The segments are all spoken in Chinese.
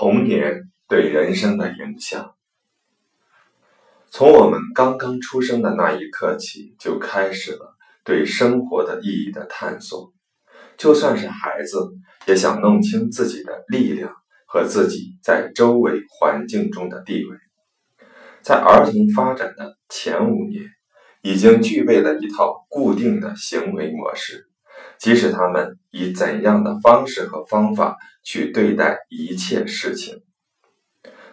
童年对人生的影响，从我们刚刚出生的那一刻起，就开始了对生活的意义的探索。就算是孩子，也想弄清自己的力量和自己在周围环境中的地位。在儿童发展的前五年，已经具备了一套固定的行为模式。即使他们以怎样的方式和方法去对待一切事情，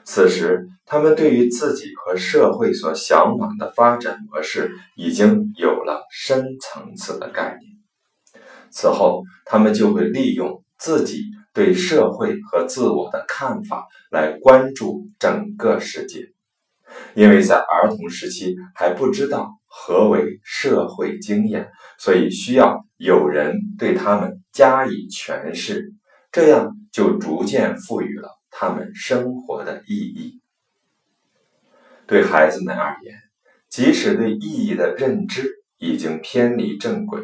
此时他们对于自己和社会所向往的发展模式已经有了深层次的概念。此后，他们就会利用自己对社会和自我的看法来关注整个世界，因为在儿童时期还不知道。何为社会经验？所以需要有人对他们加以诠释，这样就逐渐赋予了他们生活的意义。对孩子们而言，即使对意义的认知已经偏离正轨，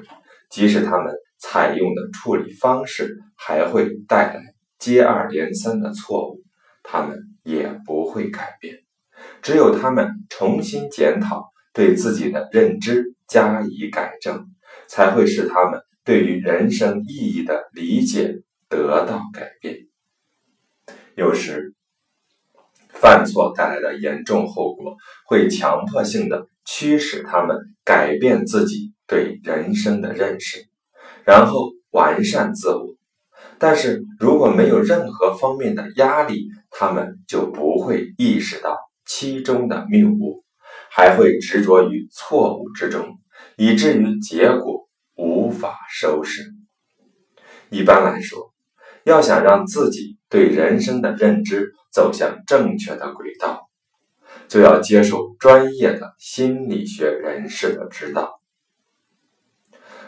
即使他们采用的处理方式还会带来接二连三的错误，他们也不会改变。只有他们重新检讨。对自己的认知加以改正，才会使他们对于人生意义的理解得到改变。有时，犯错带来的严重后果会强迫性的驱使他们改变自己对人生的认识，然后完善自我。但是如果没有任何方面的压力，他们就不会意识到其中的谬误。还会执着于错误之中，以至于结果无法收拾。一般来说，要想让自己对人生的认知走向正确的轨道，就要接受专业的心理学人士的指导。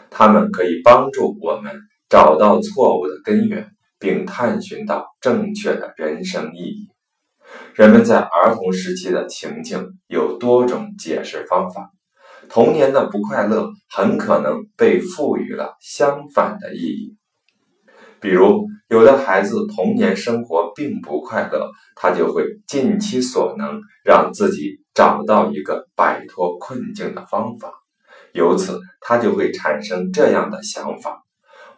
他们可以帮助我们找到错误的根源，并探寻到正确的人生意义。人们在儿童时期的情境有多种解释方法，童年的不快乐很可能被赋予了相反的意义。比如，有的孩子童年生活并不快乐，他就会尽其所能让自己找到一个摆脱困境的方法，由此他就会产生这样的想法：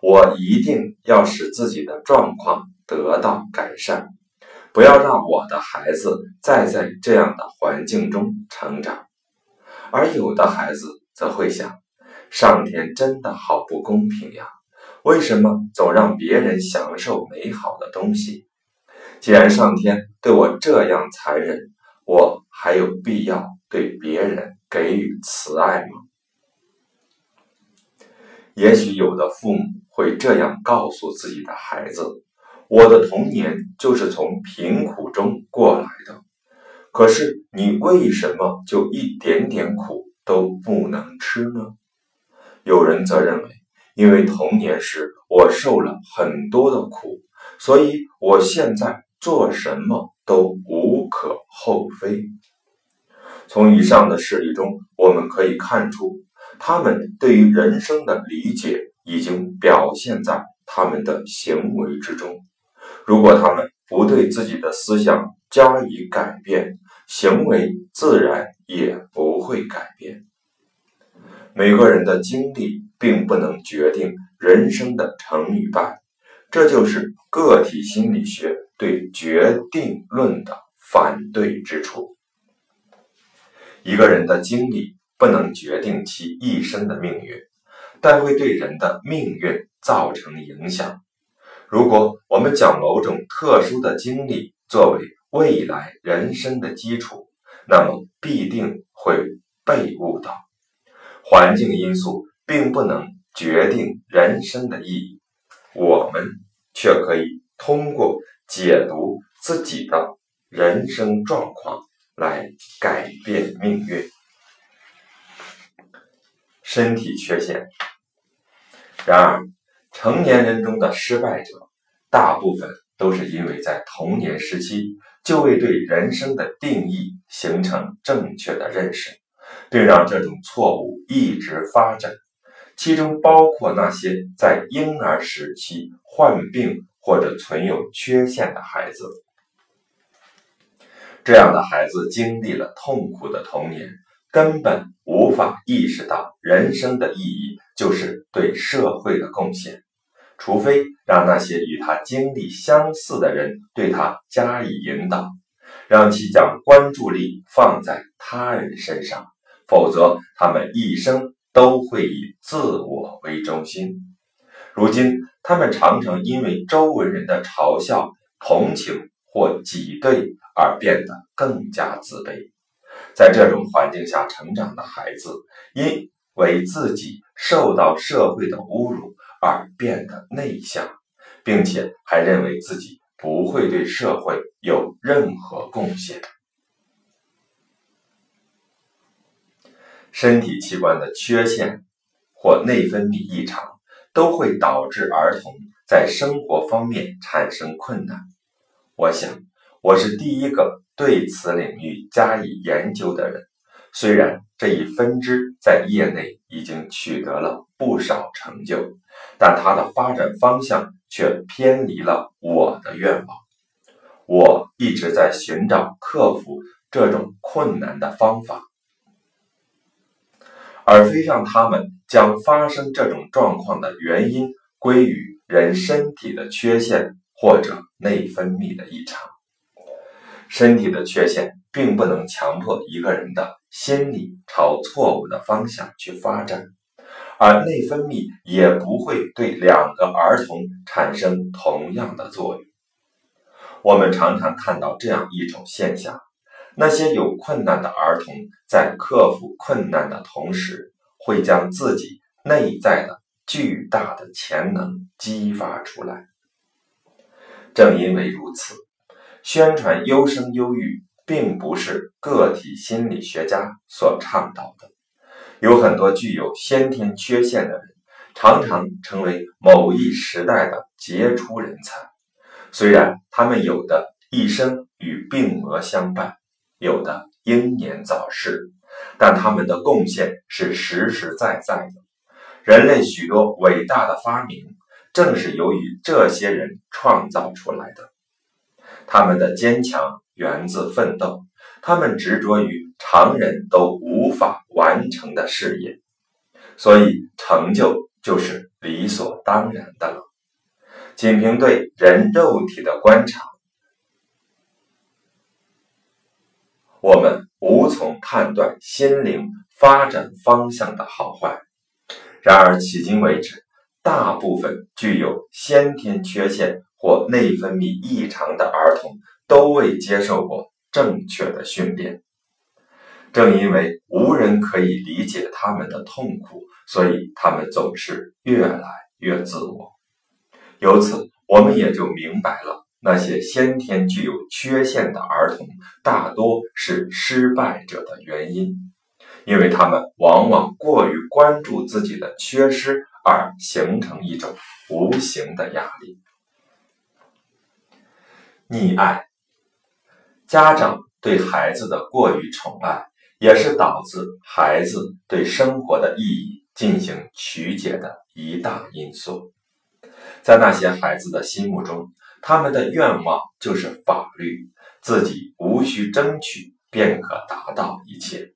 我一定要使自己的状况得到改善。不要让我的孩子再在这样的环境中成长，而有的孩子则会想：上天真的好不公平呀！为什么总让别人享受美好的东西？既然上天对我这样残忍，我还有必要对别人给予慈爱吗？也许有的父母会这样告诉自己的孩子。我的童年就是从贫苦中过来的，可是你为什么就一点点苦都不能吃呢？有人则认为，因为童年时我受了很多的苦，所以我现在做什么都无可厚非。从以上的事例中，我们可以看出，他们对于人生的理解已经表现在他们的行为之中。如果他们不对自己的思想加以改变，行为自然也不会改变。每个人的经历并不能决定人生的成与败，这就是个体心理学对决定论的反对之处。一个人的经历不能决定其一生的命运，但会对人的命运造成影响。如果我们将某种特殊的经历作为未来人生的基础，那么必定会被误导。环境因素并不能决定人生的意义，我们却可以通过解读自己的人生状况来改变命运。身体缺陷，然而。成年人中的失败者，大部分都是因为在童年时期就未对人生的定义形成正确的认识，并让这种错误一直发展。其中包括那些在婴儿时期患病或者存有缺陷的孩子。这样的孩子经历了痛苦的童年，根本无法意识到人生的意义就是对社会的贡献，除非让那些与他经历相似的人对他加以引导，让其将关注力放在他人身上，否则他们一生都会以自我为中心。如今，他们常常因为周围人的嘲笑、同情或挤兑而变得更加自卑。在这种环境下成长的孩子，因为自己受到社会的侮辱而变得内向，并且还认为自己不会对社会有任何贡献。身体器官的缺陷或内分泌异常。都会导致儿童在生活方面产生困难。我想，我是第一个对此领域加以研究的人。虽然这一分支在业内已经取得了不少成就，但它的发展方向却偏离了我的愿望。我一直在寻找克服这种困难的方法。而非让他们将发生这种状况的原因归于人身体的缺陷或者内分泌的异常。身体的缺陷并不能强迫一个人的心理朝错误的方向去发展，而内分泌也不会对两个儿童产生同样的作用。我们常常看到这样一种现象。那些有困难的儿童，在克服困难的同时，会将自己内在的巨大的潜能激发出来。正因为如此，宣传优生优育并不是个体心理学家所倡导的。有很多具有先天缺陷的人，常常成为某一时代的杰出人才，虽然他们有的一生与病魔相伴。有的英年早逝，但他们的贡献是实实在在的。人类许多伟大的发明，正是由于这些人创造出来的。他们的坚强源自奋斗，他们执着于常人都无法完成的事业，所以成就就是理所当然的了。仅凭对人肉体的观察。我们无从判断心灵发展方向的好坏。然而，迄今为止，大部分具有先天缺陷或内分泌异常的儿童都未接受过正确的训练。正因为无人可以理解他们的痛苦，所以他们总是越来越自我。由此，我们也就明白了。那些先天具有缺陷的儿童，大多是失败者的原因，因为他们往往过于关注自己的缺失，而形成一种无形的压力。溺爱，家长对孩子的过于宠爱，也是导致孩子对生活的意义进行曲解的一大因素。在那些孩子的心目中，他们的愿望就是法律，自己无需争取便可达到一切。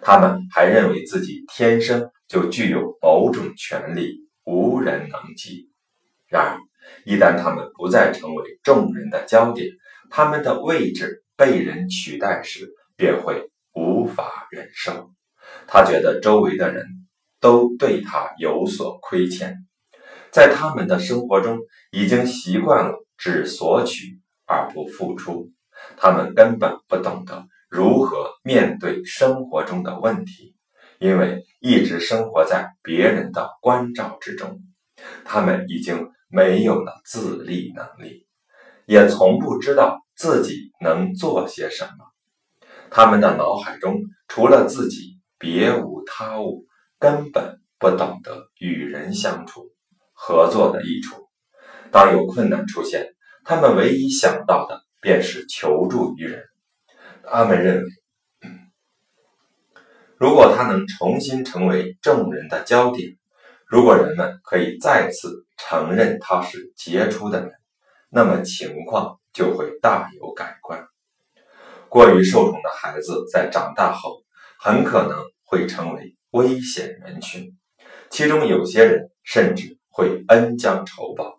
他们还认为自己天生就具有某种权利，无人能及。然而，一旦他们不再成为众人的焦点，他们的位置被人取代时，便会无法忍受。他觉得周围的人都对他有所亏欠。在他们的生活中，已经习惯了只索取而不付出，他们根本不懂得如何面对生活中的问题，因为一直生活在别人的关照之中，他们已经没有了自立能力，也从不知道自己能做些什么。他们的脑海中除了自己，别无他物，根本不懂得与人相处。合作的益处。当有困难出现，他们唯一想到的便是求助于人。他们认为，如果他能重新成为众人的焦点，如果人们可以再次承认他是杰出的人，那么情况就会大有改观。过于受宠的孩子在长大后很可能会成为危险人群，其中有些人甚至会恩将仇报，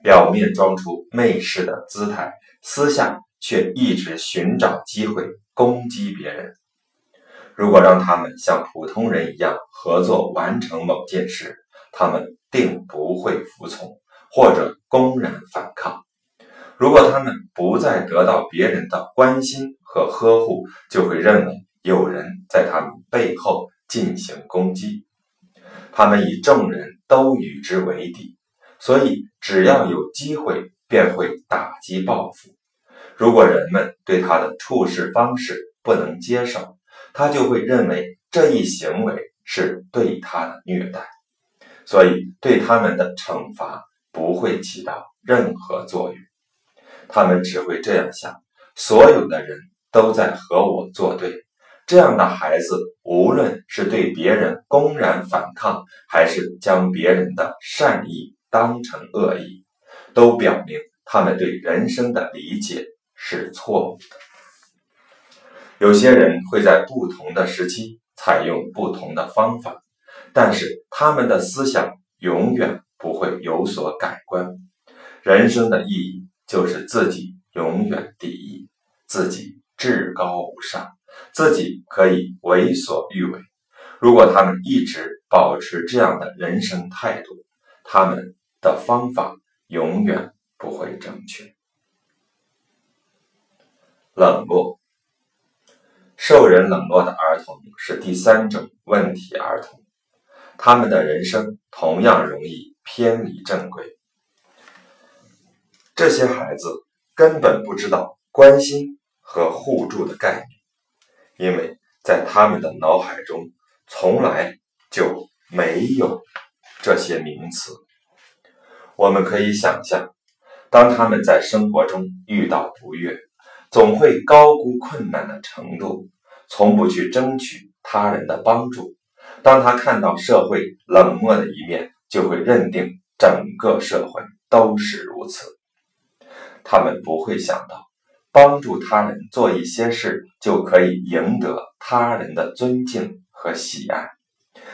表面装出媚视的姿态，私下却一直寻找机会攻击别人。如果让他们像普通人一样合作完成某件事，他们定不会服从或者公然反抗。如果他们不再得到别人的关心和呵护，就会认为有人在他们背后进行攻击。他们以众人都与之为敌，所以只要有机会便会打击报复。如果人们对他的处事方式不能接受，他就会认为这一行为是对他的虐待，所以对他们的惩罚不会起到任何作用。他们只会这样想：所有的人都在和我作对。这样的孩子，无论是对别人公然反抗，还是将别人的善意当成恶意，都表明他们对人生的理解是错误的。有些人会在不同的时期采用不同的方法，但是他们的思想永远不会有所改观。人生的意义。就是自己永远第一，自己至高无上，自己可以为所欲为。如果他们一直保持这样的人生态度，他们的方法永远不会正确。冷漠，受人冷落的儿童是第三种问题儿童，他们的人生同样容易偏离正轨。这些孩子根本不知道关心和互助的概念，因为在他们的脑海中从来就没有这些名词。我们可以想象，当他们在生活中遇到不悦，总会高估困难的程度，从不去争取他人的帮助。当他看到社会冷漠的一面，就会认定整个社会都是如此。他们不会想到，帮助他人做一些事就可以赢得他人的尊敬和喜爱。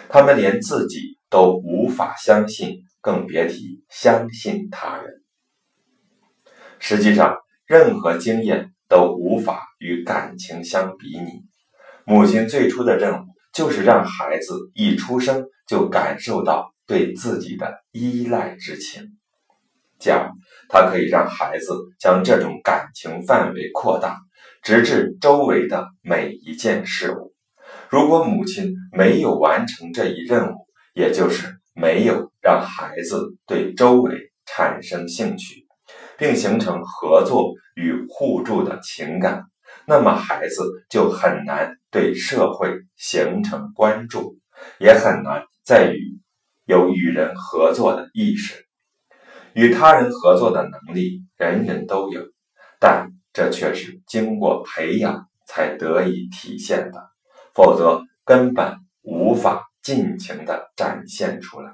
他们连自己都无法相信，更别提相信他人。实际上，任何经验都无法与感情相比拟。母亲最初的任务就是让孩子一出生就感受到对自己的依赖之情。这样，他可以让孩子将这种感情范围扩大，直至周围的每一件事物。如果母亲没有完成这一任务，也就是没有让孩子对周围产生兴趣，并形成合作与互助的情感，那么孩子就很难对社会形成关注，也很难在与有与人合作的意识。与他人合作的能力，人人都有，但这却是经过培养才得以体现的，否则根本无法尽情的展现出来。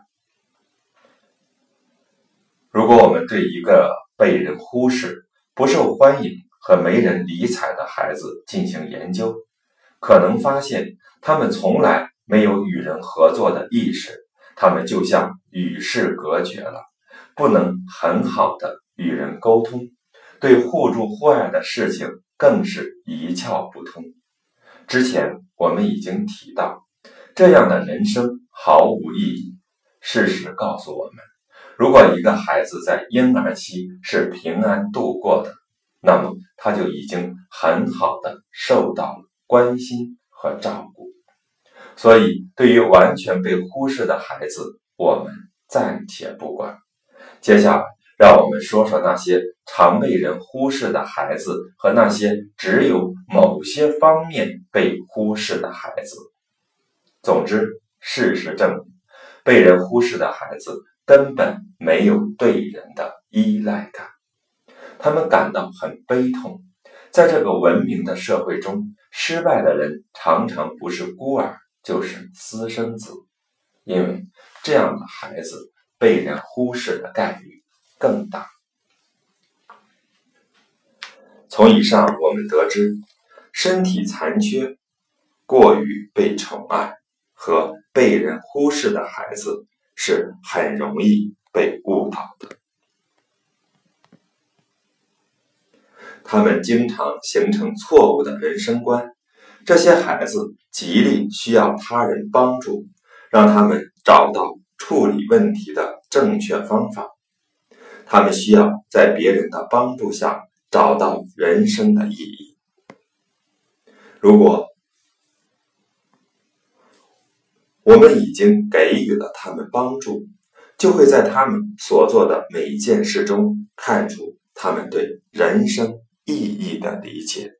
如果我们对一个被人忽视、不受欢迎和没人理睬的孩子进行研究，可能发现他们从来没有与人合作的意识，他们就像与世隔绝了。不能很好的与人沟通，对互助互爱的事情更是一窍不通。之前我们已经提到，这样的人生毫无意义。事实告诉我们，如果一个孩子在婴儿期是平安度过的，那么他就已经很好的受到了关心和照顾。所以，对于完全被忽视的孩子，我们暂且不管。接下来，让我们说说那些常被人忽视的孩子和那些只有某些方面被忽视的孩子。总之，事实证明，被人忽视的孩子根本没有对人的依赖感，他们感到很悲痛。在这个文明的社会中，失败的人常常不是孤儿，就是私生子，因为这样的孩子。被人忽视的概率更大。从以上我们得知，身体残缺、过于被宠爱和被人忽视的孩子是很容易被误导的。他们经常形成错误的人生观。这些孩子极力需要他人帮助，让他们找到处理问题的正确方法。他们需要在别人的帮助下找到人生的意义。如果我们已经给予了他们帮助，就会在他们所做的每一件事中看出他们对人生意义的理解。